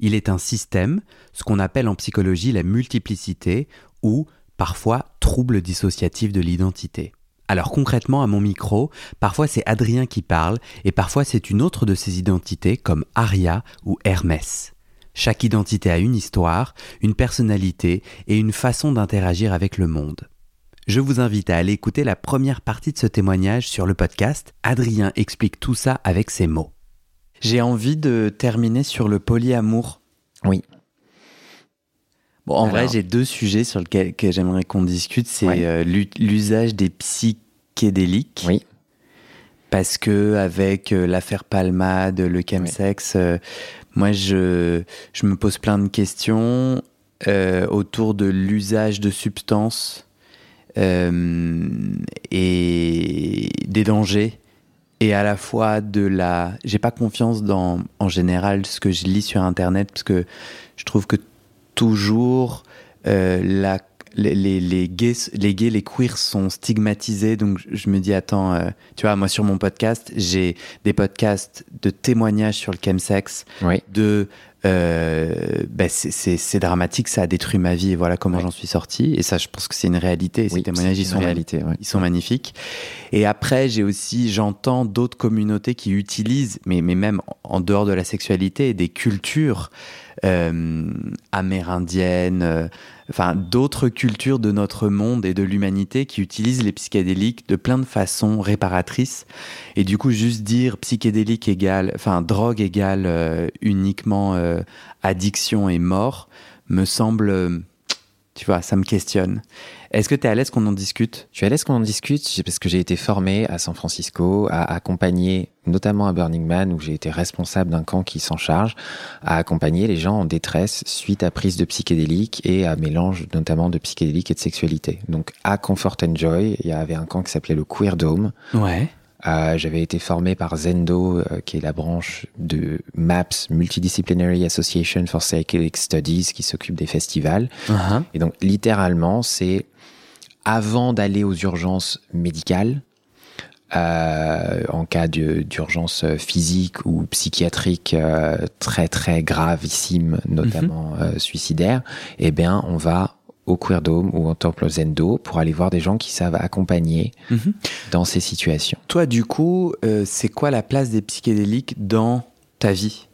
Il est un système, ce qu'on appelle en psychologie la multiplicité ou parfois trouble dissociatif de l'identité. Alors concrètement à mon micro, parfois c'est Adrien qui parle et parfois c'est une autre de ses identités comme Aria ou Hermès. Chaque identité a une histoire, une personnalité et une façon d'interagir avec le monde. Je vous invite à aller écouter la première partie de ce témoignage sur le podcast. Adrien explique tout ça avec ses mots. J'ai envie de terminer sur le polyamour. Oui. Bon, en vrai, j'ai deux sujets sur lesquels que j'aimerais qu'on discute. C'est euh, l'usage des psychédéliques. Oui. Parce que avec euh, l'affaire Palmade, le chemsex, euh, moi, je, je me pose plein de questions autour de l'usage de substances et des dangers et à la fois de la. J'ai pas confiance dans, en général, ce que je lis sur Internet, parce que je trouve que toujours euh, la, les, les, les, gays, les gays, les queers sont stigmatisés. Donc je me dis, attends, euh, tu vois, moi sur mon podcast, j'ai des podcasts de témoignages sur le chemsex, oui. de euh, ben c'est dramatique, ça a détruit ma vie et voilà comment Ouais. j'en suis sorti. Et ça, je pense que c'est une réalité. Et ces témoignages, c'est ils sont, réalité, ouais. ils sont magnifiques. Et après, j'ai aussi, j'entends d'autres communautés qui utilisent, mais, mais même en dehors de la sexualité, des cultures euh, amérindiennes, euh, enfin d'autres cultures de notre monde et de l'humanité qui utilisent les psychédéliques de plein de façons réparatrices. Et du coup, juste dire psychédélique égale, enfin drogue égale uniquement euh, addiction et mort, me semble, euh, tu vois, ça me questionne. Est-ce que tu es à l'aise qu'on en discute? Je suis à l'aise qu'on en discute parce que j'ai été formé à San Francisco à accompagner, notamment à Burning Man, où j'ai été responsable d'un camp qui s'en charge, à accompagner les gens en détresse suite à prise de psychédéliques et à mélange notamment de psychédéliques et de sexualité. Donc à Comfort and Joy, il y avait un camp qui s'appelait le Queer Dome. Ouais. Euh, J'avais été formé par Zendo, euh, qui est la branche de MAPS, Multidisciplinary Association for Psychedelic Studies, qui s'occupe des festivals. Uh-huh. Et donc, littéralement, c'est avant d'aller aux urgences médicales, euh, en cas d'urgence physique ou psychiatrique euh, très très gravissime, notamment euh, suicidaire, eh bien, on va au Queer Dome ou au Temple Zendo pour aller voir des gens qui savent accompagner Mhm. dans ces situations. Toi, du coup, euh, c'est quoi la place des psychédéliques dans ta vie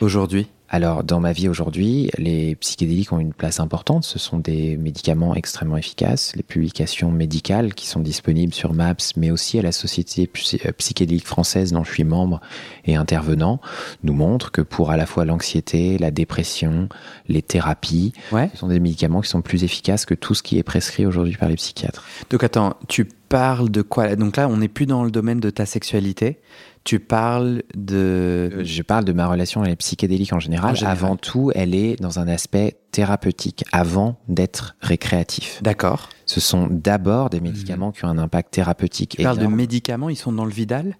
aujourd'hui? Alors, dans ma vie aujourd'hui, les psychédéliques ont une place importante. Ce sont des médicaments extrêmement efficaces. Les publications médicales qui sont disponibles sur MAPS, mais aussi à la Société euh, psychédélique française dont je suis membre et intervenant, nous montrent que pour à la fois l'anxiété, la dépression, les thérapies, Ouais. ce sont des médicaments qui sont plus efficaces que tout ce qui est prescrit aujourd'hui par les psychiatres. Donc attends, tu parles de quoi? Donc là, on n'est plus dans le domaine de ta sexualité. Tu parles de. Euh, Je parle de ma relation avec les psychédéliques en général. En général. Avant tout, elle est dans un aspect thérapeutique, avant d'être récréatif. D'accord. Ce sont d'abord des médicaments qui ont un impact thérapeutique Tu parles de médicaments, ils sont dans le Vidal?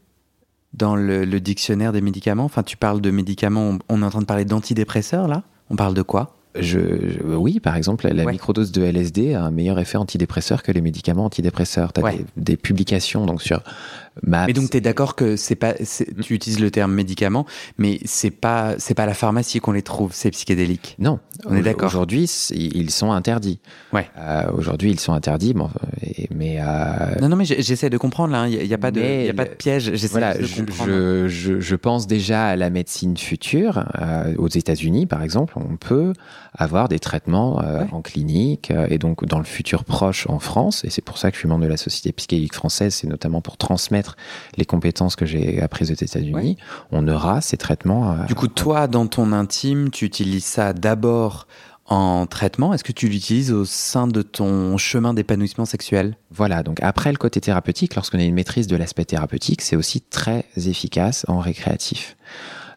Dans le, le dictionnaire des médicaments? Enfin, tu parles de médicaments, on, on est en train de parler d'antidépresseurs là? On parle de quoi? Je, je- oui, par exemple, la Ouais. microdose de LSD a un meilleur effet antidépresseur que les médicaments antidépresseurs. Tu as Ouais. des, des publications donc sur MAPS. Mais donc, tu es d'accord que c'est pas. c'est- Tu utilises le terme médicament, mais c'est pas, c'est pas à la pharmacie qu'on les trouve, ces psychédéliques? Non, On est d'accord. Aujourd'hui, ils sont interdits. Ouais. Euh, Aujourd'hui, ils sont interdits, bon, mais euh, Non, non, mais j'essaie de comprendre là, il n'y a, pas de- y a pas de piège. Voilà, juste de je, comprendre. je, je, je pense déjà à la médecine future. Euh, aux États-Unis, par exemple, on peut avoir des traitements euh, Ouais. en clinique euh, et donc dans le futur proche en France. Et c'est pour ça que je suis membre de la Société psychédélique française. C'est notamment pour transmettre les compétences que j'ai apprises aux États-Unis. Ouais. On aura ces traitements. euh, Du coup, toi, dans ton intime, tu utilises ça d'abord en traitement Est-ce que tu l'utilises au sein de ton chemin d'épanouissement sexuel? Voilà, donc après le côté thérapeutique, lorsqu'on a une maîtrise de l'aspect thérapeutique, c'est aussi très efficace en récréatif.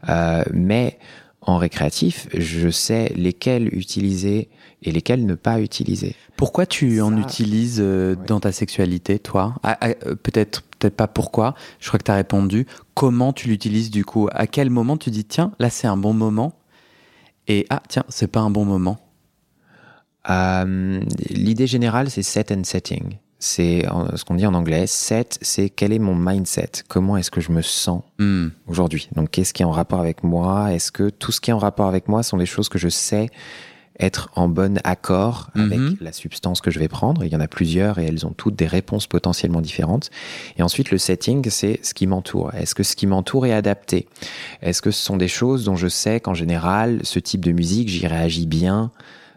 Euh, mais en récréatif, je sais lesquels utiliser et lesquels ne pas utiliser. Pourquoi tu en utilises euh, dans ta sexualité, toi? Ah, ah, euh, Peut-être peut-être pas pourquoi, je crois que tu as répondu. Comment tu l'utilises du coup? À quel moment tu dis, tiens, là c'est un bon moment? Et ah, tiens, c'est pas un bon moment euh, L'idée générale, c'est set and setting. C'est ce qu'on dit en anglais. Set, c'est quel est mon mindset? Comment est-ce que je me sens hmm. aujourd'hui? Donc, qu'est-ce qui est en rapport avec moi? Est-ce que tout ce qui est en rapport avec moi sont des choses que je sais être en bon accord avec mhm. la substance que je vais prendre? Il y en a plusieurs et elles ont toutes des réponses potentiellement différentes. Et ensuite, le setting, c'est ce qui m'entoure. Est-ce que ce qui m'entoure est adapté? Est-ce que ce sont des choses dont je sais qu'en général, ce type de musique, j'y réagis bien?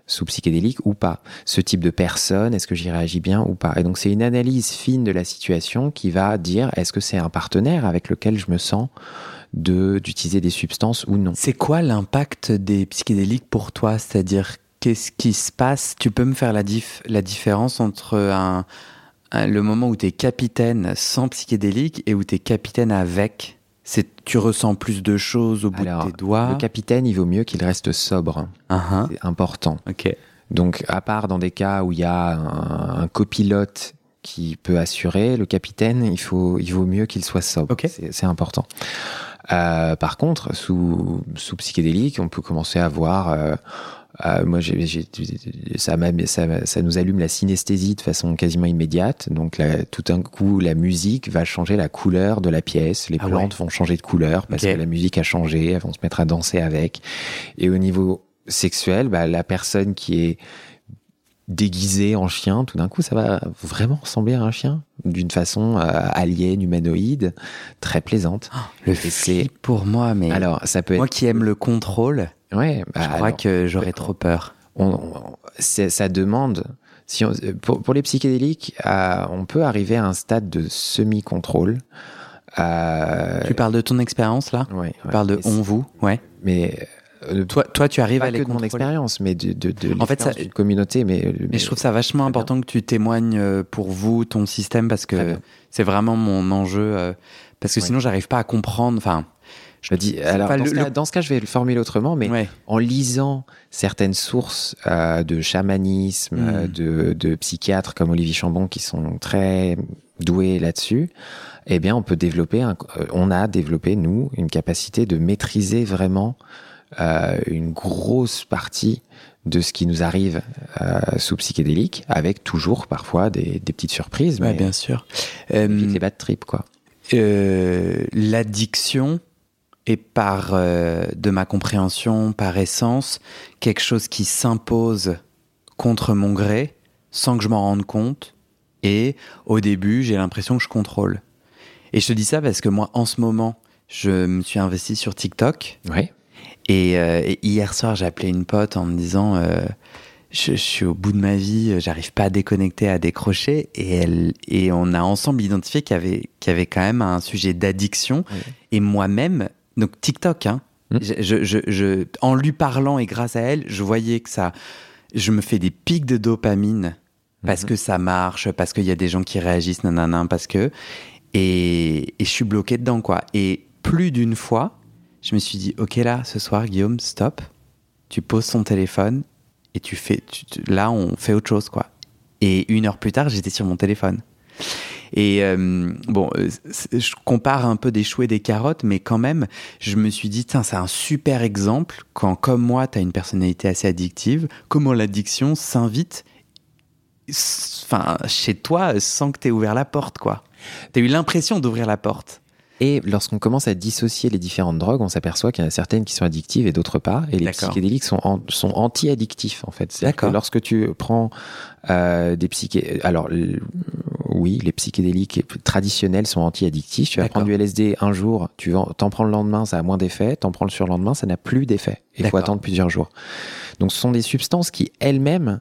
Sous psychédélique ou pas. Ce type de personne, est-ce que j'y réagis bien ou pas? Et donc, c'est une analyse fine de la situation qui va dire est-ce que c'est un partenaire avec lequel je me sens de d'utiliser des substances ou non? C'est quoi l'impact des psychédéliques pour toi? C'est-à-dire qu'est-ce qui se passe? Tu peux me faire la, la différence entre un, le moment où tu es capitaine sans psychédélique et où tu es capitaine avec? C'est tu ressens plus de choses au bout de tes doigts. Le capitaine, il vaut mieux qu'il reste sobre. Uh-huh. C'est important. Donc, à part dans des cas où il y a un copilote qui peut assurer, le capitaine, il, faut, il vaut mieux qu'il soit sobre. C'est important. Euh, par contre, sous, sous psychédélique, on peut commencer à voir. Euh, euh, moi, ça, ça, ça, nous allume la synesthésie de façon quasiment immédiate. Donc, tout d'un coup, la musique va changer la couleur de la pièce. Les ah plantes vont changer de couleur parce que la musique a changé. Elles vont se mettre à danser avec. Et au niveau sexuel, bah, la personne qui est déguisé en chien, tout d'un coup, ça va vraiment ressembler à un chien d'une façon euh, alien, humanoïde, très plaisante. Oh, le c'est pour moi, mais alors ça peut moi qui aime le contrôle. Ouais, bah, je crois que j'aurais trop peur. On, ça demande. Si pour, pour, les psychédéliques, euh, on peut arriver à un stade de semi-contrôle. Euh, tu parles de ton expérience là? Ouais, Tu parles de on vous, ouais. Mais euh, toi, toi, tu arrives à les mon expérience, mais de, de, de en fait, ça, communauté. Mais, mais, je trouve ça vachement important que tu témoignes euh, pour vous, ton système, parce que c'est vraiment mon enjeu. Euh, parce que sinon, j'arrive pas à comprendre. Enfin, je me dis, alors, dans, ce cas, dans, ce cas, je vais le formuler autrement, mais en lisant certaines sources de chamanisme, hmm. de, de, psychiatres comme Olivier Chambon qui sont très doués là-dessus, eh bien, on peut développer, un, on a développé, nous, une capacité de maîtriser vraiment euh, une grosse partie de ce qui nous arrive euh, sous psychédélique, avec toujours parfois des, petites surprises. Mais bien sûr. Euh, les bad trips, quoi. L'addiction est par, de ma compréhension, par essence, quelque chose qui s'impose contre mon gré, sans que je m'en rende compte. Et au début, j'ai l'impression que je contrôle. Et je te dis ça parce que moi, en ce moment, je me suis investi sur TikTok. Oui. Euh, et, hier soir, j'ai appelé une pote en me disant euh, je, suis au bout de ma vie, j'arrive pas à déconnecter, à décrocher. Et, elle, et on a ensemble identifié qu'il y avait, qu'il y avait quand même un sujet d'addiction. Et moi-même, donc TikTok, hein, mmh. je, je, je, en lui parlant et grâce à elle, je voyais que ça. Je me fais des pics de dopamine parce mmh. que ça marche, parce qu'il y a des gens qui réagissent, nanana, parce que. Et, et je suis bloqué dedans, quoi. Et plus d'une fois, je me suis dit, ok là, ce soir, Guillaume, stop. Tu poses ton téléphone et tu fais, là, on fait autre chose, quoi. Et une heure plus tard, j'étais sur mon téléphone. Et euh, bon, euh, je compare un peu des choux et des carottes, mais quand même, je me suis dit, tiens, c'est un super exemple quand, comme moi, tu as une personnalité assez addictive, comment l'addiction s'invite enfin, chez toi sans que tu aies ouvert la porte, quoi. Tu as eu l'impression d'ouvrir la porte. Et lorsqu'on commence à dissocier les différentes drogues, on s'aperçoit qu'il y en a certaines qui sont addictives et d'autres pas. Et les psychédéliques sont, sont anti-addictifs, en fait. D'accord. Lorsque tu prends euh, des psyché... Alors, oui, les psychédéliques traditionnels sont anti-addictifs. Tu vas prendre du LSD un jour, tu t'en prends le lendemain, ça a moins d'effet. T'en prends le surlendemain, ça n'a plus d'effet. Il faut attendre plusieurs jours. Donc, ce sont des substances qui, elles-mêmes,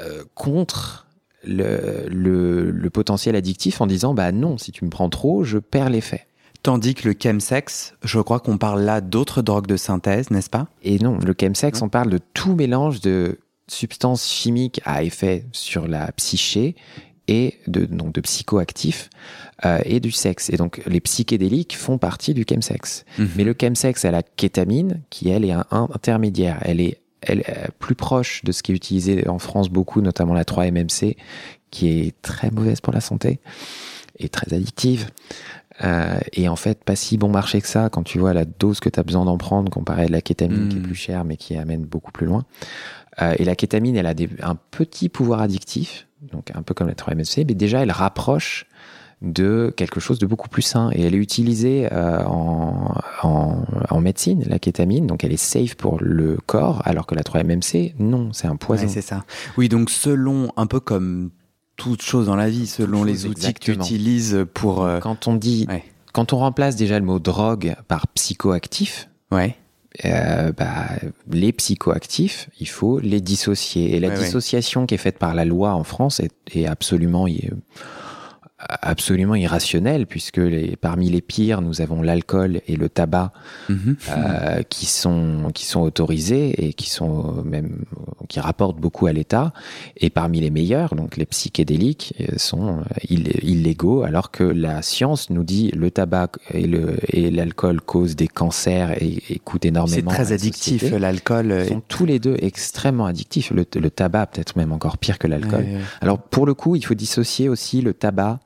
euh, contre le, le, le, potentiel addictif en disant bah non, si tu me prends trop, je perds l'effet. Tandis que le chemsex, je crois qu'on parle là d'autres drogues de synthèse, n'est-ce pas? Et non, le chemsex, on parle de tout mélange de substance chimique à effet sur la psyché et de, donc de psychoactifs euh, et du sexe. Et donc les psychédéliques font partie du chemsex. Mhm. Mais le chemsex a la kétamine qui, elle, est un, un intermédiaire. Elle est, elle est plus proche de ce qui est utilisé en France beaucoup, notamment la 3-MMC, qui est très mauvaise pour la santé et très addictive. Euh, et en fait, pas si bon marché que ça quand tu vois la dose que tu as besoin d'en prendre comparé à la kétamine qui est Mm. plus chère mais qui amène beaucoup plus loin. Euh, et la kétamine, elle a des, un petit pouvoir addictif, donc un peu comme la 3-MSC, mais déjà elle rapproche de quelque chose de beaucoup plus sain. Et elle est utilisée euh, en, en, en médecine, la kétamine, donc elle est safe pour le corps, alors que la 3-MMC, non, c'est un poison. Ouais, c'est ça. Oui, donc selon, un peu comme toute chose dans la vie, selon les outils que tu exactement. utilises pour... euh, Quand on dit, Ouais. quand on remplace déjà le mot drogue par psychoactif, Ouais. euh, bah, les psychoactifs, il faut les dissocier. Et la Ouais, ouais. dissociation qui est faite par la loi en France est, est absolument, absolument irrationnelle, puisque les, parmi les pires, nous avons l'alcool et le tabac Mhm. euh, qui sont qui sont autorisés et qui sont même qui rapportent beaucoup à l'État. Et parmi les meilleurs, donc les psychédéliques, euh, sont euh, ill- illégaux, alors que la science nous dit le tabac et le et l'alcool causent des cancers et, et coûtent C'est énormément. à très addictif, société. l'alcool. euh, Ils sont tous les deux extrêmement addictifs. Le, le tabac peut-être même encore pire que l'alcool. Ouais, ouais. Alors pour le coup, il faut dissocier aussi le tabac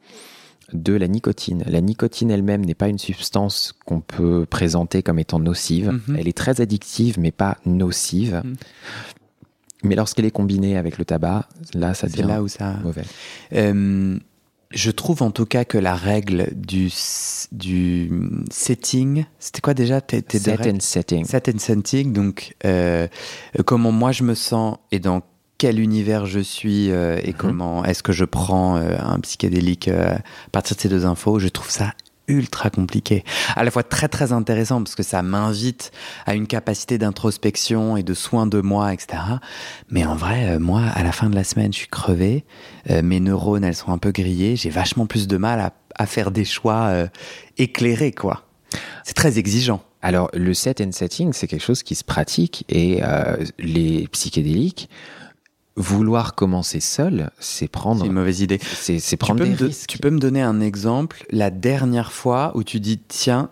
de la nicotine. La nicotine elle-même n'est pas une substance qu'on peut présenter comme étant nocive. Mhm. Elle est très addictive, mais pas nocive. Mhm. Mais lorsqu'elle est combinée avec le tabac, là, ça devient là où ça... mauvais. Euh, je trouve en tout cas que la règle du, setting, c'était quoi déjà? Tes, Set and setting. Set and setting, donc euh, comment moi je me sens et dans quel univers je suis euh, et Mhm. comment est-ce que je prends euh, un psychédélique euh, à partir de ces deux infos, je trouve ça ultra compliqué. À la fois très très intéressant parce que ça m'invite à une capacité d'introspection et de soin de moi, etc. Mais en vrai, euh, moi, à la fin de la semaine, je suis crevé. Euh, mes neurones, elles sont un peu grillées. J'ai vachement plus de mal à, à faire des choix euh, éclairés, quoi. C'est très exigeant. Alors, le set and setting, c'est quelque chose qui se pratique et euh, les psychédéliques, vouloir commencer seul, c'est prendre, C'est une mauvaise idée. c'est prendre peux, des risques. tu peux me donner un exemple, la dernière fois où tu dis, tiens,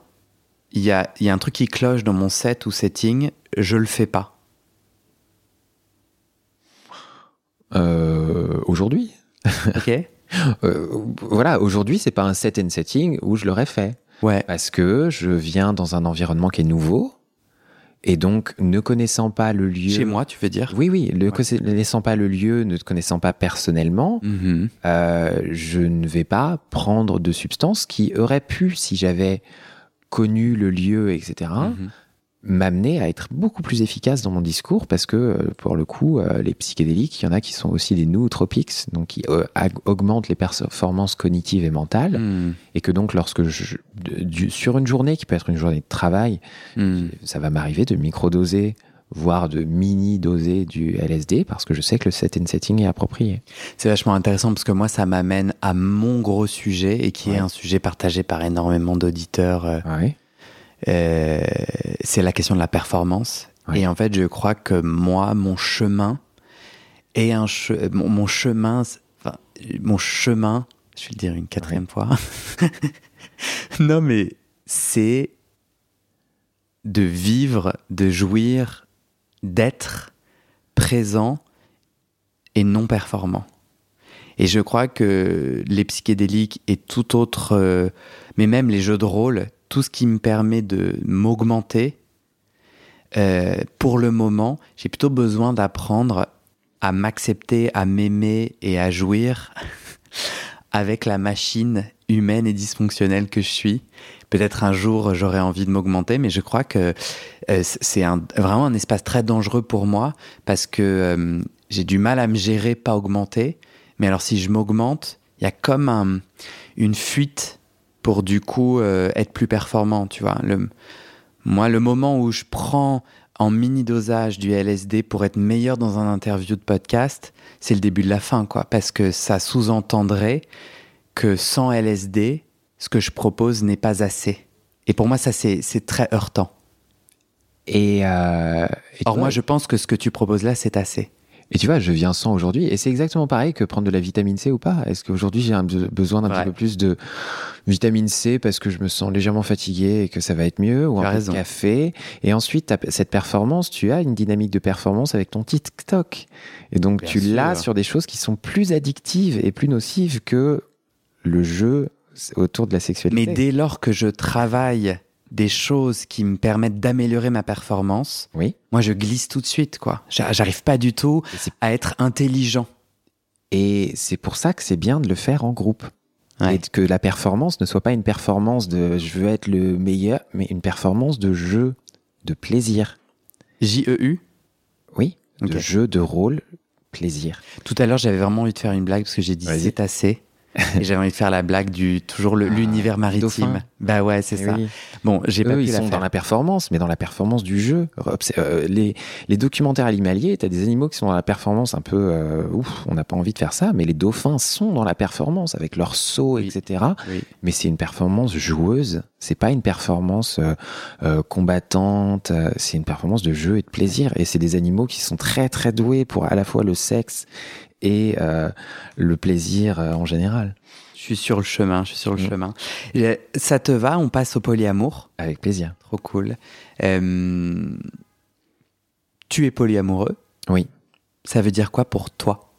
il y a, y a un truc qui cloche dans mon set ou setting, je le fais pas. Euh, aujourd'hui, Ok Euh, voilà, aujourd'hui, c'est pas un set and setting où je l'aurais fait. Ouais. Parce que je viens dans un environnement qui est nouveau. Et donc, ne connaissant pas le lieu. Chez moi, tu veux dire? Oui, oui, ne connaissant pas le lieu, ne te connaissant pas personnellement, Mhm. euh, je ne vais pas prendre de substances qui auraient pu, si j'avais connu le lieu, etc.. m'amener à être beaucoup plus efficace dans mon discours parce que, euh, pour le coup, euh, les psychédéliques, il y en a qui sont aussi des nootropics, donc qui euh, augmentent les performances cognitives et mentales. Mhm. Et que donc, lorsque je, sur une journée qui peut être une journée de travail, Mhm. ça va m'arriver de microdoser, voire de mini-doser du LSD parce que je sais que le set and setting est approprié. C'est vachement intéressant parce que moi, ça m'amène à mon gros sujet et qui Ouais. est un sujet partagé par énormément d'auditeurs. Ouais. Euh, c'est la question de la performance. Ouais. Et en fait, je crois que moi, mon chemin est un che- mon, mon chemin, enfin, mon chemin, je vais le dire une quatrième fois. non, mais c'est de vivre, de jouir, d'être présent et non performant. Et je crois que les psychédéliques et tout autre, euh, mais même les jeux de rôle, tout ce qui me permet de m'augmenter, euh, pour le moment, j'ai plutôt besoin d'apprendre à m'accepter, à m'aimer et à jouir avec la machine humaine et dysfonctionnelle que je suis. Peut-être un jour j'aurai envie de m'augmenter, mais je crois que euh, c'est vraiment un espace très dangereux pour moi parce que euh, j'ai du mal à me gérer, pas augmenter. Mais alors si je m'augmente, il y a comme un- une fuite pour du coup euh, être plus performant, tu vois. Le, moi, le moment où je prends en mini dosage du LSD pour être meilleur dans un interview de podcast, c'est le début de la fin, quoi. Parce que ça sous-entendrait que sans LSD, ce que je propose n'est pas assez. Et pour moi, ça, c'est très heurtant. Et, euh, et Or, toi, moi, je pense que ce que tu proposes là, c'est assez. Et tu vois, je viens sans aujourd'hui, et c'est exactement pareil que prendre de la vitamine C ou pas. Est-ce qu'aujourd'hui j'ai un besoin d'un petit peu plus de vitamine C parce que je me sens légèrement fatigué et que ça va être mieux, ou un peu de café? Et ensuite, cette performance, tu as une dynamique de performance avec ton TikTok. Et donc tu l'as sur des choses qui sont plus addictives et plus nocives que le jeu autour de la sexualité. Mais dès lors que je travaille des choses qui me permettent d'améliorer ma performance, oui. moi je glisse tout de suite, quoi. J'arrive pas du tout à être intelligent. Et c'est pour ça que c'est bien de le faire en groupe. Et que la performance ne soit pas une performance de je veux être le meilleur, mais une performance de jeu, de plaisir. J-E-U Oui, de jeu, de rôle, plaisir. Tout à l'heure, j'avais vraiment envie de faire une blague parce que j'ai dit c'est assez. et j'avais envie de faire la blague du toujours ah, l'univers maritime. Bah ouais, c'est ça. Bon, j'ai pas pu ils sont dans la performance, mais dans la performance du jeu. Euh, les, les documentaires animaliers, t'as des animaux qui sont dans la performance un peu euh, ouf, on n'a pas envie de faire ça, mais les dauphins sont dans la performance avec leur saut, etc. Mais c'est une performance joueuse. C'est pas une performance euh, combattante. C'est une performance de jeu et de plaisir. Et c'est des animaux qui sont très très doués pour à la fois le sexe et euh, le plaisir euh, en général. Je suis sur le chemin, je suis sur le mm. chemin. Ça te va On passe au polyamour? Avec plaisir. Trop cool. Euh, tu es polyamoureux? Oui. Ça veut dire quoi pour toi?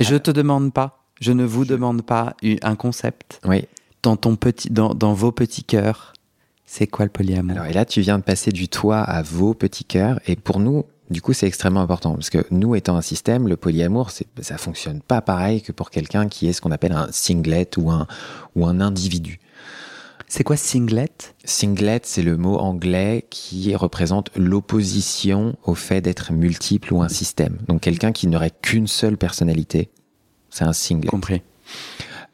Je te demande pas, je ne vous demande pas un concept. Oui. Dans, ton petit, dans, dans vos petits cœurs, c'est quoi le polyamour? Alors, et là, tu viens de passer du toi à vos petits cœurs. Et pour nous, du coup, c'est extrêmement important parce que nous, étant un système, le polyamour, ça fonctionne pas pareil que pour quelqu'un qui est ce qu'on appelle un singlet ou un, ou un individu. C'est quoi singlet? Singlet, c'est le mot anglais qui représente l'opposition au fait d'être multiple ou un système. Donc quelqu'un qui n'aurait qu'une seule personnalité, c'est un singlet. Compris.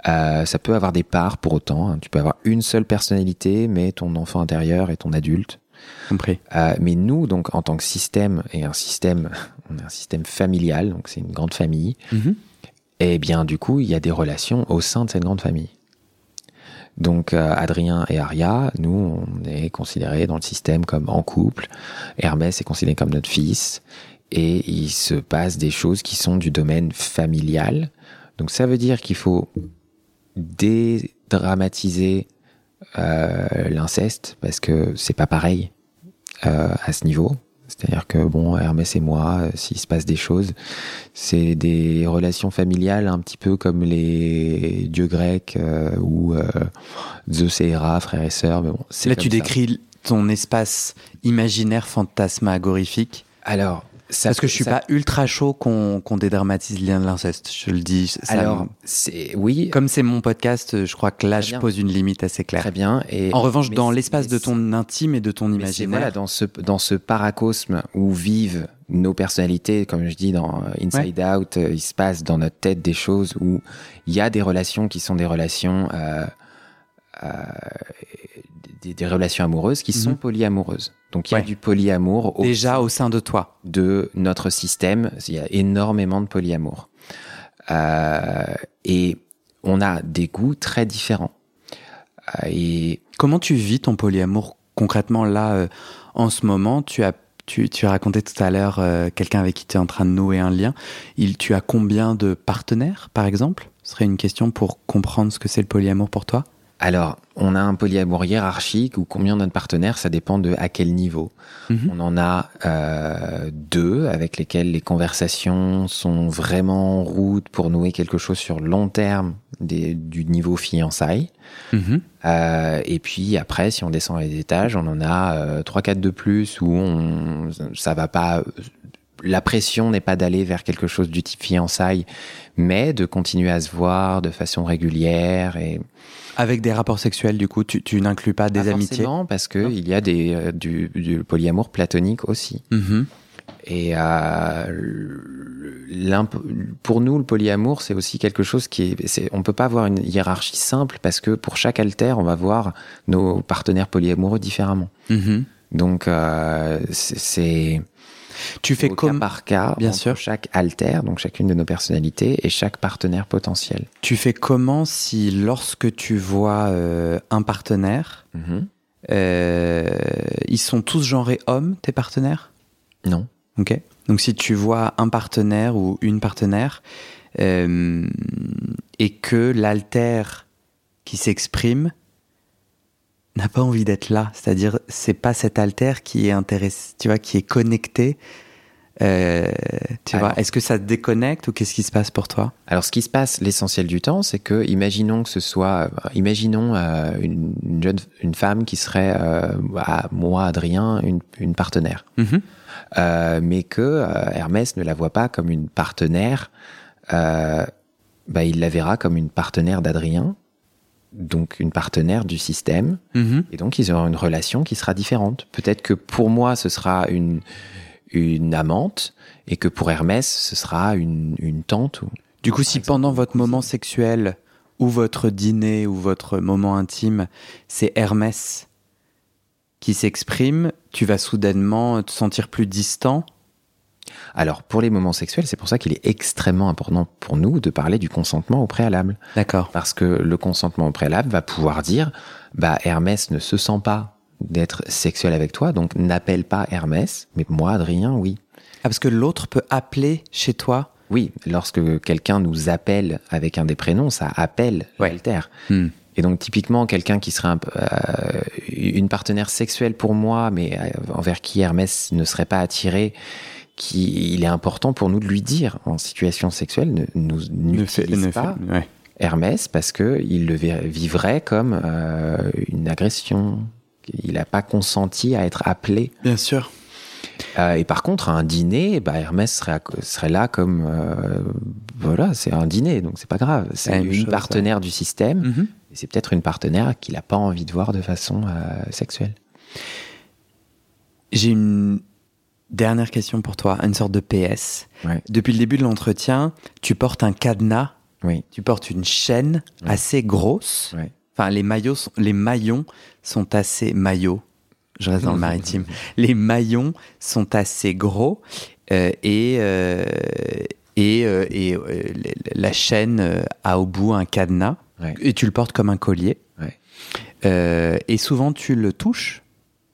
Euh, ça peut avoir des parts pour autant. Hein. Tu peux avoir une seule personnalité, mais ton enfant intérieur est ton adulte. Compris. Euh, mais nous, donc, en tant que système, et un système, on est un système familial, donc c'est une grande famille, mm-hmm. et eh bien, du coup, il y a des relations au sein de cette grande famille. Donc, euh, Adrien et Aria, nous, on est considérés dans le système comme en couple. Hermès est considéré comme notre fils. Et il se passe des choses qui sont du domaine familial. Donc, ça veut dire qu'il faut dédramatiser l'inceste parce que c'est pas pareil euh, à ce niveau. C'est-à-dire que bon, Hermès et moi, euh, s'il se passe des choses, c'est des relations familiales un petit peu comme les dieux grecs ou Zeus et Hera, frères et sœurs. Mais bon, Là, tu décris ton espace imaginaire fantasmagorifique. Alors, parce que je suis pas ultra chaud qu'on dédramatise le lien de l'inceste. Je le dis. Alors, c'est oui. Comme c'est mon podcast, je crois que là, je pose une limite assez claire. Très bien. Et en revanche, dans l'espace de ton intime et de ton imaginaire, voilà, dans ce dans ce paracosme où vivent nos personnalités, comme je dis dans Inside Out, euh, il se passe dans notre tête des choses où il y a des relations qui sont des relations. Euh, euh, des, relations amoureuses qui sont mhm. polyamoureuses. Donc il y a du polyamour déjà au sein de toi. De notre système, il y a énormément de polyamour. Euh, et on a des goûts très différents. Euh, et comment tu vis ton polyamour concrètement là euh, en ce moment? Tu as tu, tu as raconté tout à l'heure quelqu'un avec qui tu es en train de nouer un lien. Il, tu as combien de partenaires, par exemple? Ce serait une question pour comprendre ce que c'est le polyamour pour toi. Alors, on a un polyamour hiérarchique où combien notre partenaires, ça dépend de à quel niveau. Mhm. On en a euh, deux avec lesquels les conversations sont vraiment en route pour nouer quelque chose sur long terme du niveau fiançailles. Mhm. Euh, et puis après, si on descend les étages, on en a euh, trois, quatre de plus où on, ça va pas la pression n'est pas d'aller vers quelque chose du type fiançailles, mais de continuer à se voir de façon régulière et avec des rapports sexuels, du coup, tu, tu n'inclus pas des amitiés Non, parce que il y a des, euh, du, du, polyamour platonique aussi. Mm-hmm. Et euh, pour nous, le polyamour, c'est aussi quelque chose qui est, On peut pas avoir une hiérarchie simple parce que pour chaque alter, on va voir nos partenaires polyamoureux différemment. Mm-hmm. Donc, euh, c'est tu fais comme par cas, bien sûr, chaque alter, donc chacune de nos personnalités et chaque partenaire potentiel. Tu fais comment si lorsque tu vois euh, un partenaire, mhm. euh, ils sont tous genrés hommes, tes partenaires? Non. Ok. Donc si tu vois un partenaire ou une partenaire euh, et que l'alter qui s'exprime n'a pas envie d'être là, c'est-à-dire c'est pas cet alter qui est intéressé, tu vois, qui est connecté euh, tu vois, est-ce que ça te déconnecte ou qu'est-ce qui se passe pour toi? Alors, ce qui se passe l'essentiel du temps, c'est que, imaginons que ce soit, euh, imaginons euh, une, jeune, une femme qui serait, à moi, Adrien, une, une partenaire, mm-hmm. mais que Hermès ne la voit pas comme une partenaire. bah, il la verra comme une partenaire d'Adrien, donc une partenaire du système, mm-hmm. et donc ils auront une relation qui sera différente. Peut-être que pour moi, ce sera une une amante et que pour Hermès, ce sera une, une tante. Ou, du coup, si pendant votre moment sexuel ou votre dîner ou votre moment intime, c'est Hermès qui s'exprime, tu vas soudainement te sentir plus distant alors, pour les moments sexuels, c'est pour ça qu'il est extrêmement important pour nous de parler du consentement au préalable. D'accord. Parce que le consentement au préalable va pouvoir dire, bah, Hermès ne se sent pas d'être sexuel avec toi, donc n'appelle pas Hermès, mais moi, Adrien, oui. Ah, parce que l'autre peut appeler chez toi? Oui, lorsque quelqu'un nous appelle avec un des prénoms, ça appelle ouais. Hmm. Et donc typiquement, quelqu'un qui serait euh, une partenaire sexuelle pour moi, mais euh, envers qui Hermès ne serait pas attiré, qui, il est important pour nous de lui dire en situation sexuelle, ne, nous n'utilise pas Hermès parce que il le vivrait comme euh, une agression, il n'a pas consenti à être appelé. Bien sûr. Euh, et par contre, à un dîner, bah, Hermès serait, serait là comme euh, voilà, c'est un dîner, donc c'est pas grave. C'est une partenaire du système, mhm. et c'est peut-être une partenaire qu'il n'a pas envie de voir de façon sexuelle. J'ai une dernière question pour toi, une sorte de PS. Depuis le début de l'entretien, tu portes un cadenas, oui. tu portes une chaîne assez grosse. Enfin, les maillots, les maillons sont assez maillots. Je reste dans le maritime. Les maillons sont assez gros euh, et euh, et, euh, et la chaîne a au bout un cadenas et tu le portes comme un collier. et souvent tu le touches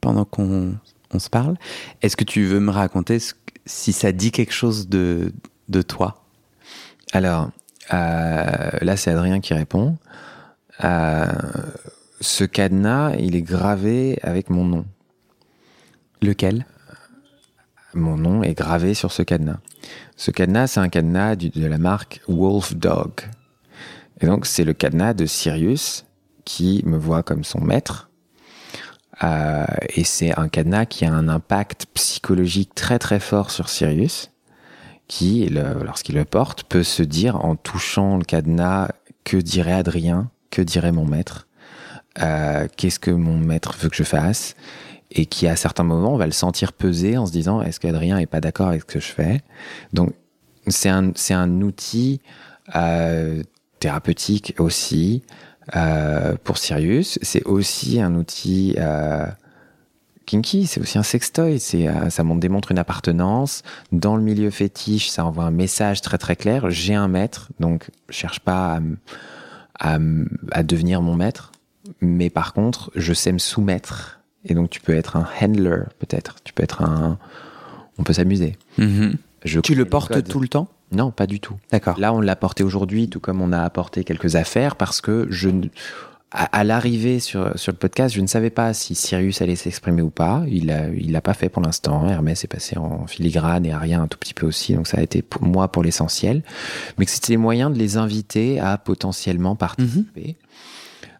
pendant qu'on on se parle. Est-ce que tu veux me raconter si ça dit quelque chose de, de toi? Alors, là c'est Adrien qui répond. Euh, ce cadenas, il est gravé avec mon nom. Lequel? Mon nom est gravé sur ce cadenas. Ce cadenas, c'est un cadenas de la marque Wolf Dog. Et donc, c'est le cadenas de Sirius qui me voit comme son maître. Euh, et c'est un cadenas qui a un impact psychologique très très fort sur Sirius, qui, lorsqu'il le porte, peut se dire en touchant le cadenas, que dirait Adrien? Que dirait mon maître, euh, qu'est-ce que mon maître veut que je fasse, et qui à certains moments va le sentir peser en se disant est-ce qu'Adrien est pas d'accord avec ce que je fais? Donc c'est un c'est un outil euh, thérapeutique aussi pour Sirius. C'est aussi un outil euh, kinky, c'est aussi un sextoy. C'est euh, ça démontre une appartenance dans le milieu fétiche. Ça envoie un message très très clair. J'ai un maître, donc je cherche pas à à, devenir mon maître, mais par contre, je sais me soumettre. Et donc, tu peux être un handler, peut-être. Tu peux être un. On peut s'amuser. Mm-hmm. tu le portes tout le temps? Non, pas du tout. D'accord. Là, on l'a porté aujourd'hui, tout comme on a apporté quelques affaires, parce que je à, l'arrivée sur, sur le podcast, je ne savais pas si Sirius allait s'exprimer ou pas. Il l'a il l'a pas fait pour l'instant. Hermès est passé en filigrane et Aria un tout petit peu aussi. Donc ça a été pour moi pour l'essentiel. Mais que c'était les moyens de les inviter à potentiellement participer.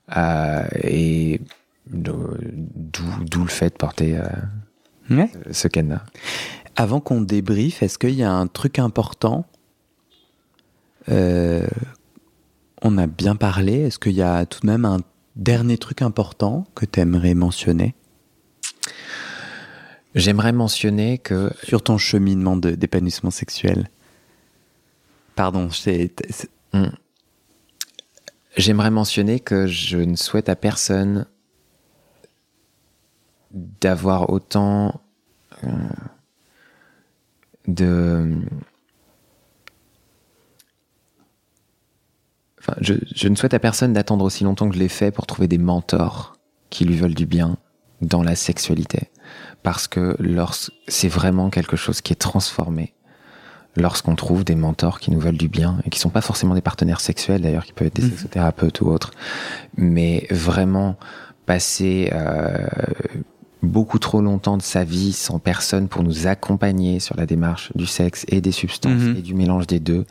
Mhm. euh, et d'où le fait de porter euh, ce cadenas. Avant qu'on débriefe, est-ce qu'il y a un truc important euh, on a bien parlé. Est-ce qu'il y a tout de même un dernier truc important que tu aimerais mentionner? J'aimerais mentionner que... Sur ton cheminement d'épanouissement sexuel. Pardon. Hmm. J'aimerais mentionner que je ne souhaite à personne d'avoir autant euh, de je, ne souhaite à personne d'attendre aussi longtemps que je l'ai fait pour trouver des mentors qui lui veulent du bien dans la sexualité. parce que c'est vraiment quelque chose qui est transformé lorsqu'on trouve des mentors qui nous veulent du bien et qui sont pas forcément des partenaires sexuels d'ailleurs, qui peuvent être des mmh. sexothérapeutes ou autres, mais vraiment passer euh, beaucoup trop longtemps de sa vie sans personne pour nous accompagner sur la démarche du sexe et des substances mmh. et du mélange des deux,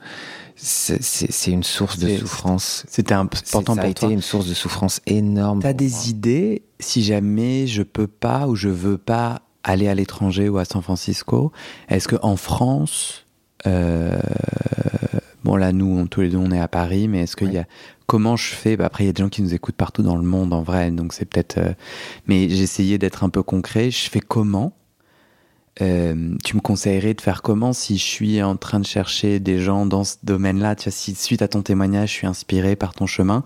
c'est une source de souffrance. C'était important ça a été une source de souffrance énorme. T'as des idées si jamais je peux pas ou je veux pas aller à l'étranger ou à San Francisco? Est-ce que en France, euh, bon là nous on, tous les deux on est à Paris, mais est-ce qu'il y a comment je fais? Bah, Après il y a des gens qui nous écoutent partout dans le monde en vrai, donc c'est peut-être. Euh, mais essayé d'être un peu concret. Je fais comment? Euh, tu me conseillerais de faire comment si je suis en train de chercher des gens dans ce domaine-là? Tu vois, si suite à ton témoignage, je suis inspiré par ton chemin.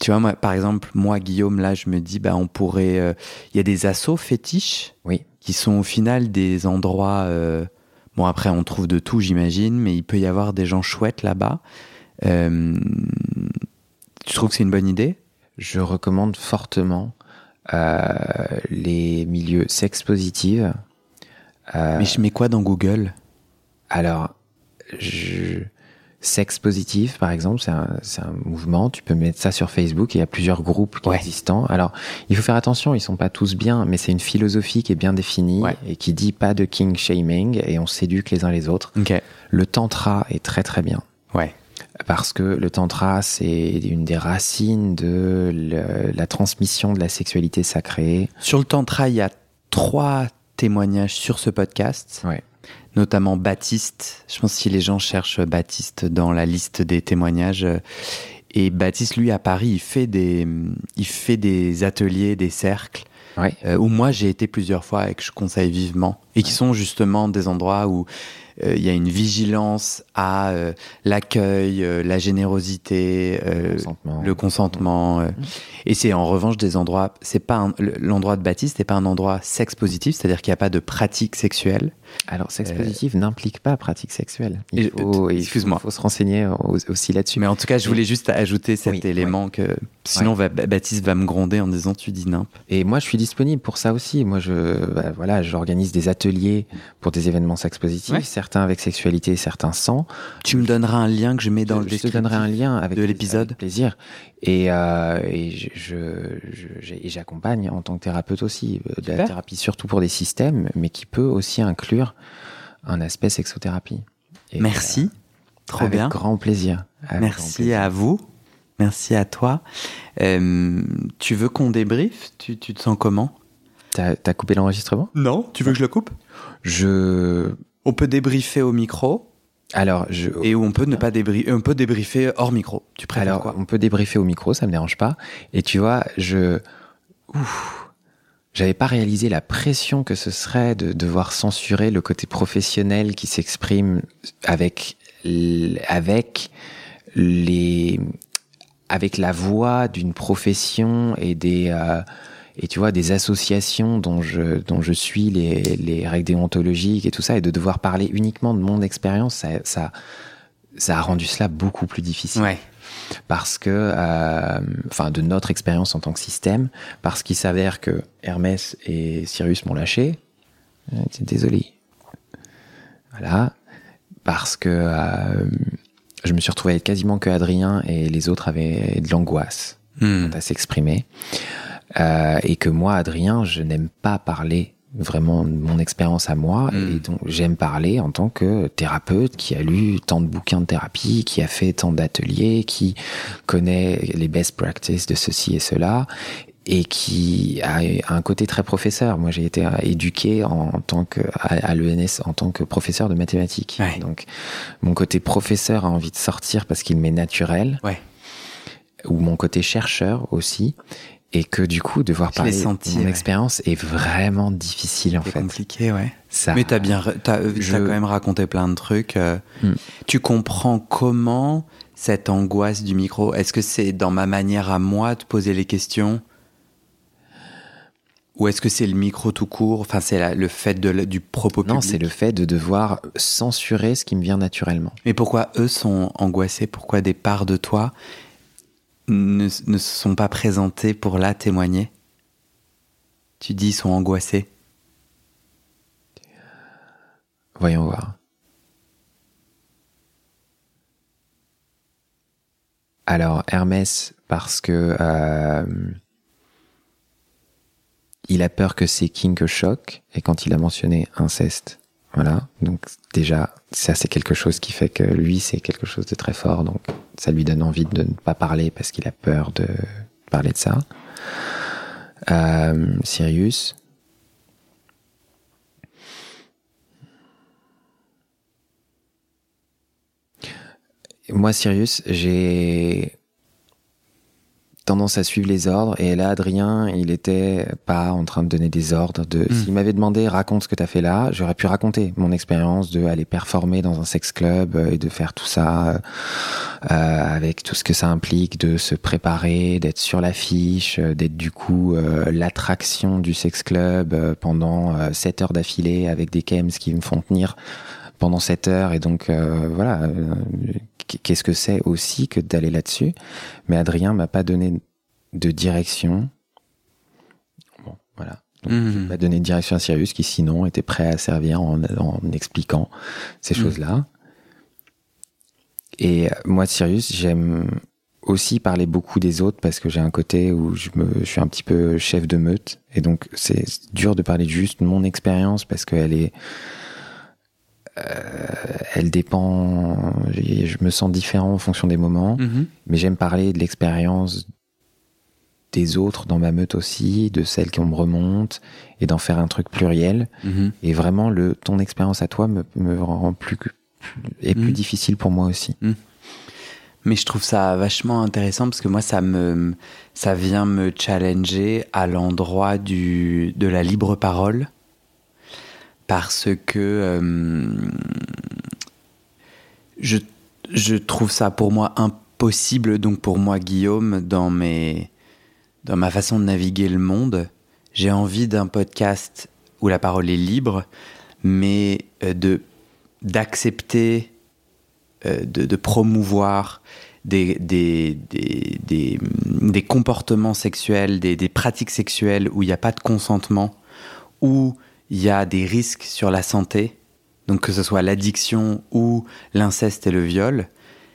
Tu vois, moi, par exemple, moi, Guillaume, là, je me dis, bah, on pourrait. Euh, il y a des assauts fétiches, oui, qui sont au final des endroits. Euh, bon, après, on trouve de tout, j'imagine, mais il peut y avoir des gens chouettes là-bas. Tu trouves que c'est une bonne idée? Je recommande fortement les milieux sex positifs euh, Mais je mets quoi dans Google? Alors, je... Sexe positif, par exemple, c'est un, un, mouvement. Tu peux mettre ça sur Facebook. Il y a plusieurs groupes qui existants. Alors, il faut faire attention. Ils sont pas tous bien, mais c'est une philosophie qui est bien définie et qui dit pas de king shaming et on s'éduque les uns les autres. Le tantra est très très bien. Ouais. Parce que le tantra, c'est une des racines de la transmission de la sexualité sacrée. Sur le tantra, il y a trois témoignages sur ce podcast. Notamment Baptiste. Je pense que si les gens cherchent Baptiste dans la liste des témoignages. Euh, et Baptiste, lui, à Paris, il fait des, il fait des ateliers, des cercles. Euh, où moi j'ai été plusieurs fois et que je conseille vivement. Et qui sont justement des endroits où euh, il y a une vigilance à euh, l'accueil, euh, la générosité, le consentement. Mmh. Et c'est en revanche des endroits, c'est pas l'endroit de Baptiste n'est pas un endroit sex positif, c'est-à-dire qu'il n'y a pas de pratique sexuelle. Alors, sexe positif n'implique pas pratique sexuelle. Il faut, excuse-moi, faut se renseigner aussi là-dessus. Mais en tout cas, je voulais juste ajouter cet élément que sinon Baptiste va me gronder en disant tu dis nimp. Et moi, je suis disponible pour ça aussi. Moi, je bah, voilà, j'organise des ateliers pour des événements sex positifs certains avec sexualité, certains sans. Tu me donneras un lien que je mets dans le Je te donnerai un lien avec de l'épisode. Plaisir. Et, euh, et je, j'accompagne en tant que thérapeute aussi euh, de la thérapie surtout pour des systèmes, mais qui peut aussi inclure un aspect sexothérapie. Merci. Euh, Trop avec bien. Grand plaisir. Merci à vous. Merci à toi. Euh, tu veux qu'on débriefe? Tu, tu te sens comment? T'as as coupé l'enregistrement? Non. Tu veux que je le coupe? Je on peut débriefer au micro. Alors, je... Et on peut ne pas débriefer, on peut débriefer hors micro. Tu préfères Alors, quoi? on peut débriefer au micro, ça me dérange pas. Et tu vois, je, ouf, j'avais pas réalisé la pression que ce serait de devoir censurer le côté professionnel qui s'exprime avec, avec les, avec la voix d'une profession et des, euh, et tu vois des associations dont je dont je suis les, les règles déontologiques et tout ça et de devoir parler uniquement de mon expérience ça, ça ça a rendu cela beaucoup plus difficile ouais. parce que euh, enfin de notre expérience en tant que système parce qu'il s'avère que Hermès et Cyrus m'ont lâché euh, désolé voilà parce que euh, je me suis retrouvé avec quasiment que Adrien et les autres avaient de l'angoisse hmm. à s'exprimer euh, et que moi, Adrien, je n'aime pas parler vraiment de mon expérience à moi hmm. et donc j'aime parler en tant que thérapeute qui a lu tant de bouquins de thérapie, qui a fait tant d'ateliers, qui connaît les best practices de ceci et cela et qui a un côté très professeur. Moi, j'ai été éduqué en, tant que à, l'ENS en tant que professeur de mathématiques. Donc, mon côté professeur a envie de sortir parce qu'il m'est naturel. Ouais. Ou mon côté chercheur aussi et que du coup devoir parler de mon expérience est vraiment difficile en fait. compliqué, ouais. Ça, Mais t'as bien, t'as, euh, je... as quand même raconté plein de trucs. Euh. Hmm. Tu comprends comment cette angoisse du micro Est-ce que c'est dans ma manière à moi de poser les questions? Ou est-ce que c'est le micro tout court? Enfin, c'est le fait de, du propos public? Non, c'est le fait de devoir censurer ce qui me vient naturellement. Mais pourquoi eux sont angoissés? Pourquoi des parts de toi ne, se sont pas présentés pour la témoigner Tu dis sont angoissés. Voyons voir. Alors Hermès, parce que euh, il a peur que ses kings choquent, et quand il a mentionné inceste, voilà. Donc déjà, ça c'est quelque chose qui fait que lui c'est quelque chose de très fort, donc ça lui donne envie de ne pas parler parce qu'il a peur de parler de ça. Euh, Sirius. Moi, Sirius, j'ai tendance à suivre les ordres. Et là, Adrien, il était pas en train de donner des ordres. De, hmm. S'il m'avait demandé raconte ce que tu as fait là, j'aurais pu raconter mon expérience de aller performer dans un sex club euh, et de faire tout ça euh, avec tout ce que ça implique, de se préparer, d'être sur l'affiche, euh, d'être du coup l'attraction du sex club pendant 7 heures d'affilée avec des chems qui me font tenir pendant 7 heures et donc voilà qu'est-ce que c'est aussi que d'aller là-dessus. Mais Adrien m'a pas donné de direction. Bon, voilà. Donc, mmh. il m'a donné une direction à Sirius qui sinon était prêt à servir en, expliquant ces mmh. choses-là. Et moi, Sirius, j'aime aussi parler beaucoup des autres parce que j'ai un côté où je, me, je suis un petit peu chef de meute. Et donc, c'est dur de parler juste de mon expérience parce qu'elle est euh, elle dépend. Je me sens différent en fonction des moments, mhm. mais j'aime parler de l'expérience des autres dans ma meute aussi, de celles qui me remontent, et d'en faire un truc pluriel. Mhm. Et vraiment, le ton expérience à toi me, me rend plus est plus mhm. difficile pour moi aussi. Mais je trouve ça vachement intéressant parce que moi, ça me, ça vient me challenger à l'endroit du, de la libre parole parce que euh, je, je, trouve ça pour moi impossible, donc pour moi Guillaume, dans, mes, dans ma façon de naviguer le monde, j'ai envie d'un podcast où la parole est libre, mais euh, de d'accepter, euh, de, de, promouvoir des, des, des, des, comportements sexuels, des, pratiques sexuelles où il n'y a pas de consentement, où il y a des risques sur la santé, donc que ce soit l'addiction ou l'inceste et le viol,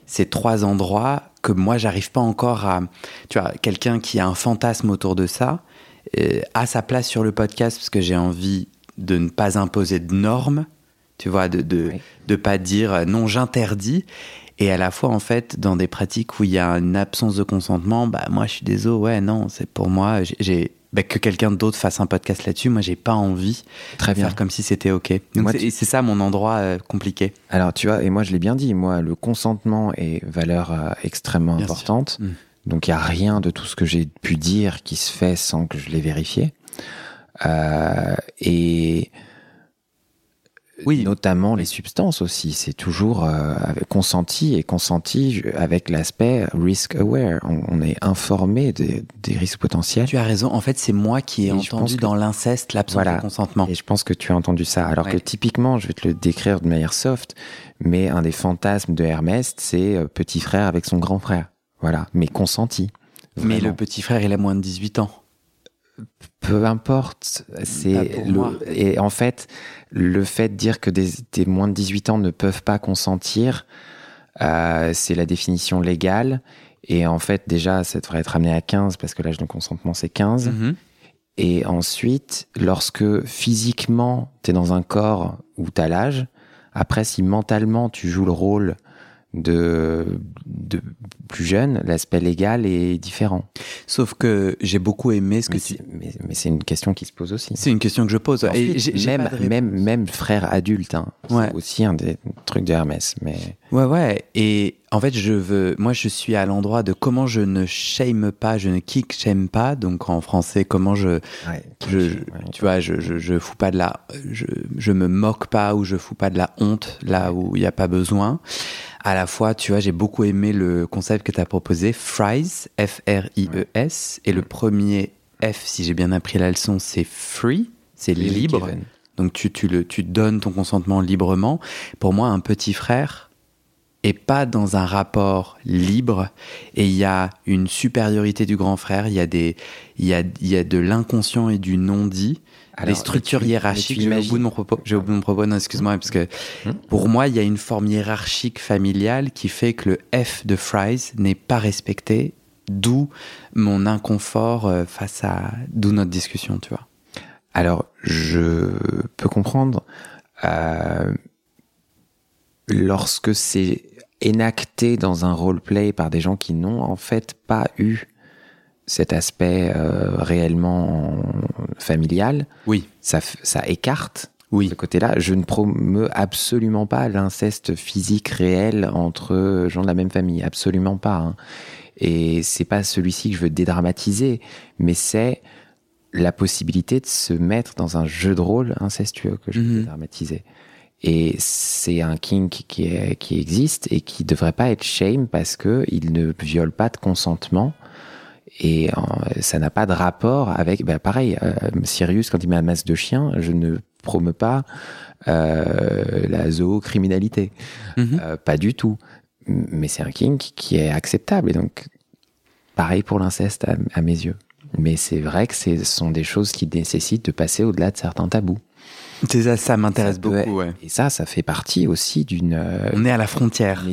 c'est trois endroits que moi j'arrive pas encore à. Tu vois, quelqu'un qui a un fantasme autour de ça euh, a sa place sur le podcast parce que j'ai envie de ne pas imposer de normes, tu vois, de de, de pas dire euh, non j'interdis. Et à la fois, en fait, dans des pratiques où il y a une absence de consentement, bah moi je suis désolé, ouais, non, c'est pour moi, j'ai bah, que quelqu'un d'autre fasse un podcast là-dessus. Moi, j'ai pas envie Très bien. de faire comme si c'était OK. c'est ça mon endroit euh, compliqué. Alors, tu vois, et moi, je l'ai bien dit, moi, le consentement est valeur euh, extrêmement importante. Mm. Donc, il n'y a rien de tout ce que j'ai pu dire qui se fait sans que je l'ai vérifié. Euh, et oui. Notamment les substances aussi. C'est toujours euh, consenti et consenti avec l'aspect risk aware. On, est informé des, risques potentiels. Tu as raison. En fait, c'est moi qui ai entendu dans l'inceste l'absence de consentement. Et je pense que tu as entendu ça. Alors que typiquement, je vais te le décrire de manière soft, mais un des fantasmes de Hermès, c'est euh, petit frère avec son grand frère. Voilà. Mais consenti. Mais le petit frère, il a moins de 18 ans peu importe. C'est et en fait le fait de dire que des, moins de 18 ans ne peuvent pas consentir, euh, c'est la définition légale. Et en fait, déjà, ça devrait être amené à 15 parce que l'âge de consentement, c'est 15. Mm-hmm. Et ensuite, lorsque physiquement, tu es dans un corps où tu as l'âge, après, si mentalement, tu joues le rôle de, de plus jeune, l'aspect légal est différent. Sauf que j'ai beaucoup aimé ce que tu... Mais, mais c'est une question qui se pose aussi. C'est une question que je pose. et même, même, même frère adulte, hein, c'est aussi un des trucs de Hermès. Mais... Ouais, ouais. Et en fait, je veux, moi, je suis à l'endroit de comment je ne shame pas, je ne kick shame pas. Donc, en français, comment je, je, tu vois, je, je, je, fous pas de la, je, je me moque pas ou je fous pas de la honte là où il n'y a pas besoin à la fois, tu vois, j'ai beaucoup aimé le concept que tu as proposé, Fries, F-R-I-E-S, et le premier F, si j'ai bien appris la leçon, c'est free, c'est libre. Donc tu, tu, le, tu donnes ton consentement librement. Pour moi, un petit frère est pas dans un rapport libre et il y a une supériorité du grand frère, il y a, des, il y a, il y a de l'inconscient et du non-dit les structures hiérarchiques. J'ai au bout de mon propos. J'ai au bout de mon propos. Non, excuse-moi, parce que hmm. pour moi, il y a une forme hiérarchique familiale qui fait que le F de Fries n'est pas respecté, d'où mon inconfort euh, face à, d'où notre discussion, tu vois. Alors, je peux comprendre. Euh, lorsque c'est énacté dans un roleplay par des gens qui n'ont en fait pas eu cet aspect euh, réellement familial, oui. ça, ça écarte oui. ce côté-là. Je ne promeux absolument pas l'inceste physique réel entre gens de la même famille, absolument pas. Hein. Et c'est pas celui-ci que je veux dédramatiser, mais c'est la possibilité de se mettre dans un jeu de rôle incestueux que je veux mhm. dédramatiser. Et c'est un kink qui, est, qui existe et qui devrait pas être shame parce que il ne viole pas de consentement et ça n'a pas de rapport avec, bah pareil, euh, Sirius quand il met un masque de chien, je ne promeux pas euh, la zoocriminalité, mhm. euh, pas du tout. Mais c'est un kink qui est acceptable et donc pareil pour l'inceste à, mes yeux. Mais c'est vrai que ce sont des choses qui nécessitent de passer au-delà de certains tabous. Ça, ça m'intéresse beaucoup. Ouais. Et ça, ça fait partie aussi d'une. Euh, On est à la frontière.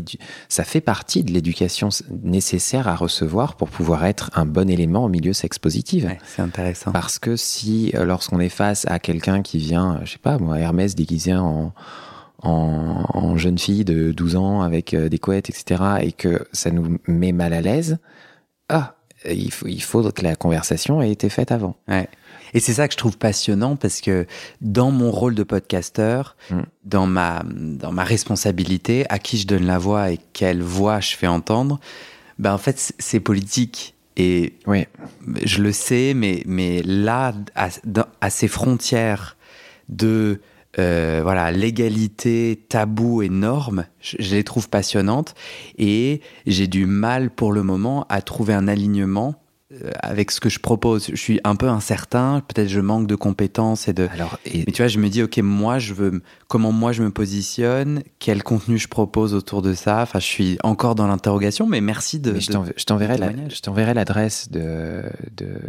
Ça fait partie de l'éducation nécessaire à recevoir pour pouvoir être un bon élément au milieu sex positif. c'est intéressant. Parce que si, euh, lorsqu'on est face à quelqu'un qui vient, euh, je sais pas, moi, Hermès déguisé en, en, en, jeune fille de 12 ans avec des couettes, etc., et que ça nous met mal à l'aise, ah, il faut, il faut que la conversation ait été faite avant. Ouais. Et c'est ça que je trouve passionnant parce que dans mon rôle de podcasteur, mm. dans, ma, dans ma responsabilité, à qui je donne la voix et quelle voix je fais entendre, ben en fait, c'est politique. Et oui. je le sais, mais, mais là, à, à ces frontières de euh, voilà, l'égalité, tabou et normes, je, je, les trouve passionnantes. Et j'ai du mal pour le moment à trouver un alignement avec ce que je propose. Je suis un peu incertain, peut-être je manque de compétences et de. Alors, Mais tu vois, je me dis, ok, moi, je veux comment moi je me positionne, quel contenu je propose autour de ça? Enfin, je suis encore dans l'interrogation, mais merci de. je t'enverrai l'adresse de, de,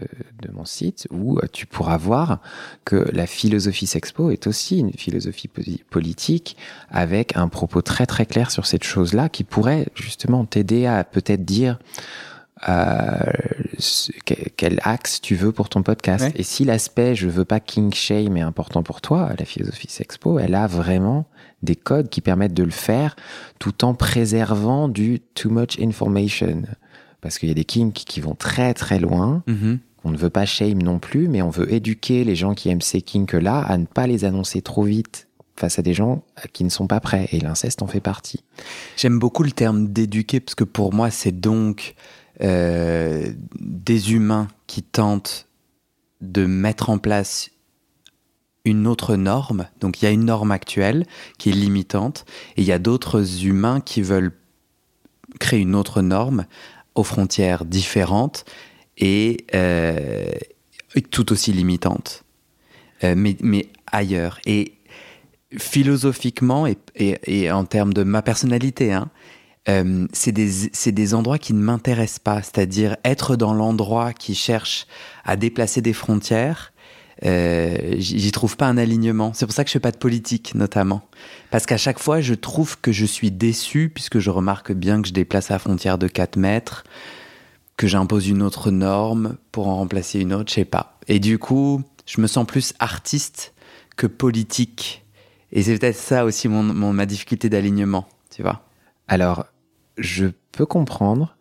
de, mon site où euh, tu pourras voir que la philosophie Sexpo est aussi une philosophie politique avec un propos très très clair sur cette chose-là qui pourrait justement t'aider à peut-être dire euh, quel axe tu veux pour ton podcast. Et si l'aspect je veux pas king shame est important pour toi, la philosophie Sexpo, elle a vraiment des codes qui permettent de le faire tout en préservant du too much information. Parce qu'il y a des kinks qui vont très très loin. Mm-hmm. On ne veut pas shame non plus, mais on veut éduquer les gens qui aiment ces kinks-là à ne pas les annoncer trop vite face à des gens qui ne sont pas prêts. Et l'inceste en fait partie. J'aime beaucoup le terme d'éduquer, parce que pour moi, c'est donc euh, des humains qui tentent de mettre en place une autre norme. Donc il y a une norme actuelle qui est limitante et il y a d'autres humains qui veulent créer une autre norme aux frontières différentes et, euh, tout aussi limitante, euh, mais, mais, ailleurs. Et philosophiquement et, et, en termes de ma personnalité, hein, euh, c'est des, endroits qui ne m'intéressent pas, c'est-à-dire être dans l'endroit qui cherche à déplacer des frontières. Euh, j'y trouve pas un alignement. C'est pour ça que je fais pas de politique, notamment. Parce qu'à chaque fois, je trouve que je suis déçu, puisque je remarque bien que je déplace la frontière de 4 mètres, que j'impose une autre norme pour en remplacer une autre, je sais pas. Et du coup, je me sens plus artiste que politique. Et c'est peut-être ça aussi ma difficulté d'alignement, tu vois. Alors, je peux comprendre,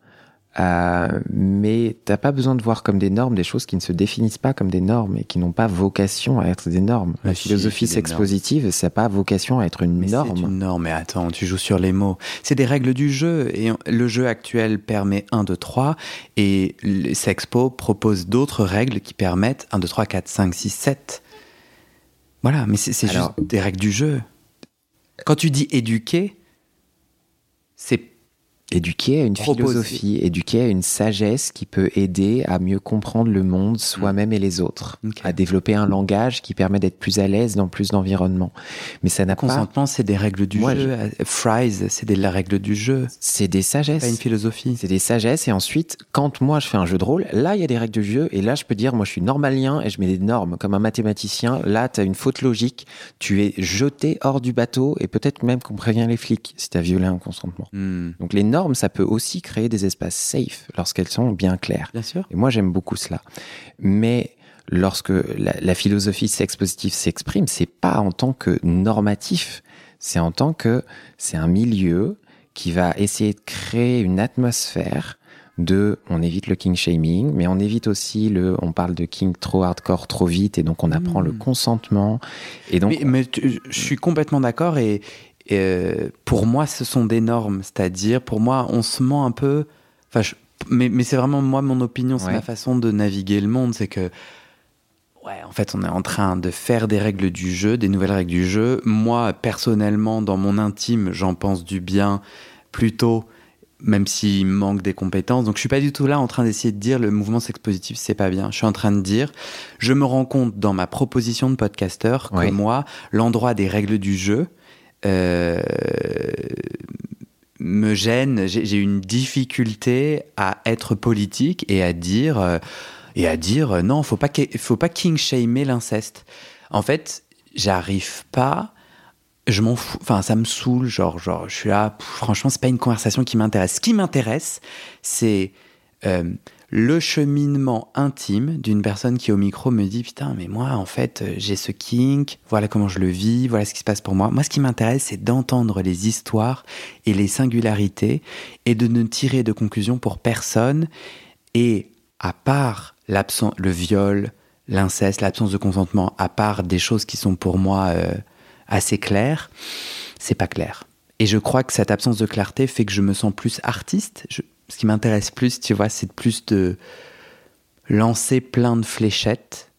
euh, mais t'as pas besoin de voir comme des normes des choses qui ne se définissent pas comme des normes et qui n'ont pas vocation à être des normes. La philosophie sexpositive, ça n'a pas vocation à être une norme. C'est une norme, mais attends, tu joues sur les mots. C'est des règles du jeu et le jeu actuel permet 1, 2, 3 et Sexpo propose d'autres règles qui permettent 1, 2, 3, 4, 5, 6, 7. Voilà, mais c'est juste des règles du jeu. Quand tu dis éduquer, c'est Éduquer à une Proposer. philosophie, éduquer à une sagesse qui peut aider à mieux comprendre le monde, soi-même et les autres, à développer un langage qui permet d'être plus à l'aise dans plus d'environnements. Mais ça n'a pas. Consentement, c'est des règles du Moi, jeu. Euh, Fries, c'est des la règles du jeu. C'est des sagesses. Pas une philosophie. C'est des sagesses et ensuite, quand moi je fais un jeu de rôle, là il y a des règles du jeu et là je peux dire, moi je suis normalien et je mets des normes comme un mathématicien. Là tu as une faute logique, tu es jeté hors du bateau et peut-être même qu'on prévient les flics si tu as violé un consentement. Hmm, Donc les normes, ça peut aussi créer des espaces safe lorsqu'elles sont bien claires. Bien sûr. Et moi j'aime beaucoup cela. Mais lorsque la, la philosophie sexe positif s'exprime, c'est pas en tant que normatif, c'est en tant que c'est un milieu qui va essayer de créer une atmosphère de on évite le king shaming, mais on évite aussi le on parle de king trop hardcore trop vite et donc on apprend le Mm. consentement et donc mais mais tu- je suis complètement d'accord et, euh, pour moi, ce sont des normes. C'est-à-dire, pour moi, on se ment un peu. Enfin, je- mais, mais c'est vraiment moi, mon opinion, c'est Ouais. ma façon de naviguer le monde. C'est que, ouais, en fait, on est en train de faire des règles du jeu, des nouvelles règles du jeu. Moi, personnellement, dans mon intime, j'en pense du bien plutôt. Même s'il manque des compétences. Donc, je suis pas du tout là en train d'essayer de dire le mouvement sexe positif, c'est pas bien. Je suis en train de dire, je me rends compte dans ma proposition de podcasteur que Ouais. moi, l'endroit des règles du jeu, euh, me gêne. J'ai une difficulté à être politique et à dire euh, et à dire euh, non, faut pas faut pas king shamer l'inceste. En fait, j'arrive pas. Je m'en fous. Enfin, ça me saoule. Genre, genre, je suis là. pff, franchement, c'est pas une conversation qui m'intéresse. Ce qui m'intéresse, c'est le cheminement intime d'une personne qui au micro me dit putain mais moi en fait euh, j'ai ce kink voilà comment je le vis voilà ce qui se passe pour moi. Moi ce qui m'intéresse c'est d'entendre les histoires et les singularités et de ne tirer de conclusion pour personne. Et à part le viol l'inceste l'absence de consentement à part des choses qui sont pour moi euh, assez claires c'est pas clair. Et je crois que cette absence de clarté fait que je me sens plus artiste. Ce qui m'intéresse plus, tu vois, c'est plus de lancer plein de fléchettes,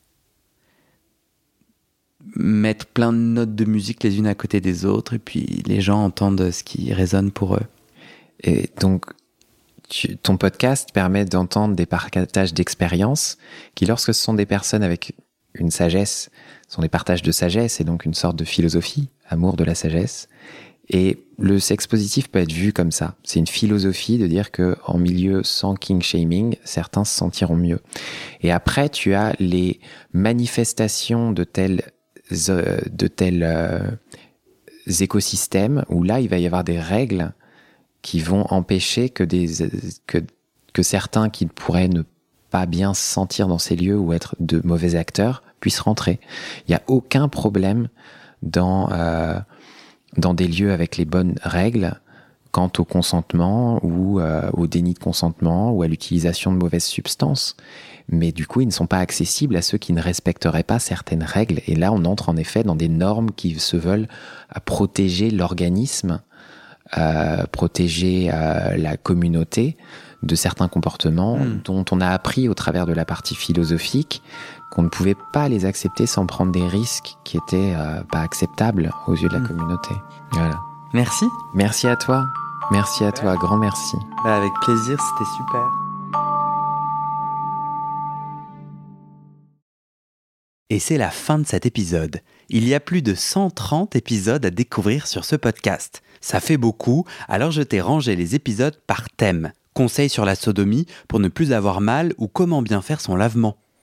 mettre plein de notes de musique les unes à côté des autres, et puis les gens entendent ce qui résonne pour eux. Et donc, ton podcast permet d'entendre des partages d'expériences qui, lorsque ce sont des personnes avec une sagesse, sont des partages de sagesse et donc une sorte de philosophie, amour de la sagesse. Et le sexe positif peut être vu comme ça. C'est une philosophie de dire que en milieu sans king shaming, certains se sentiront mieux. Et après, tu as les manifestations de tels euh, de tels euh, écosystèmes où là, il va y avoir des règles qui vont empêcher que des que, que certains qui pourraient ne pas bien se sentir dans ces lieux ou être de mauvais acteurs puissent rentrer. Il n'y a aucun problème dans euh, dans des lieux avec les bonnes règles quant au consentement ou euh, au déni de consentement ou à l'utilisation de mauvaises substances. Mais du coup, ils ne sont pas accessibles à ceux qui ne respecteraient pas certaines règles. Et là, on entre en effet dans des normes qui se veulent à protéger l'organisme, euh, protéger euh, la communauté de certains comportements Mm. dont on a appris au travers de la partie philosophique qu'on ne pouvait pas les accepter sans prendre des risques qui étaient euh, pas acceptables aux yeux de la Mm. communauté. Voilà. Merci. Merci à toi. Merci à toi. Grand merci. Bah, avec plaisir, c'était super. Et c'est la fin de cet épisode. Il y a plus de 130 épisodes à découvrir sur ce podcast. Ça fait beaucoup, alors je t'ai rangé les épisodes par thème. Conseils sur la sodomie pour ne plus avoir mal ou comment bien faire son lavement.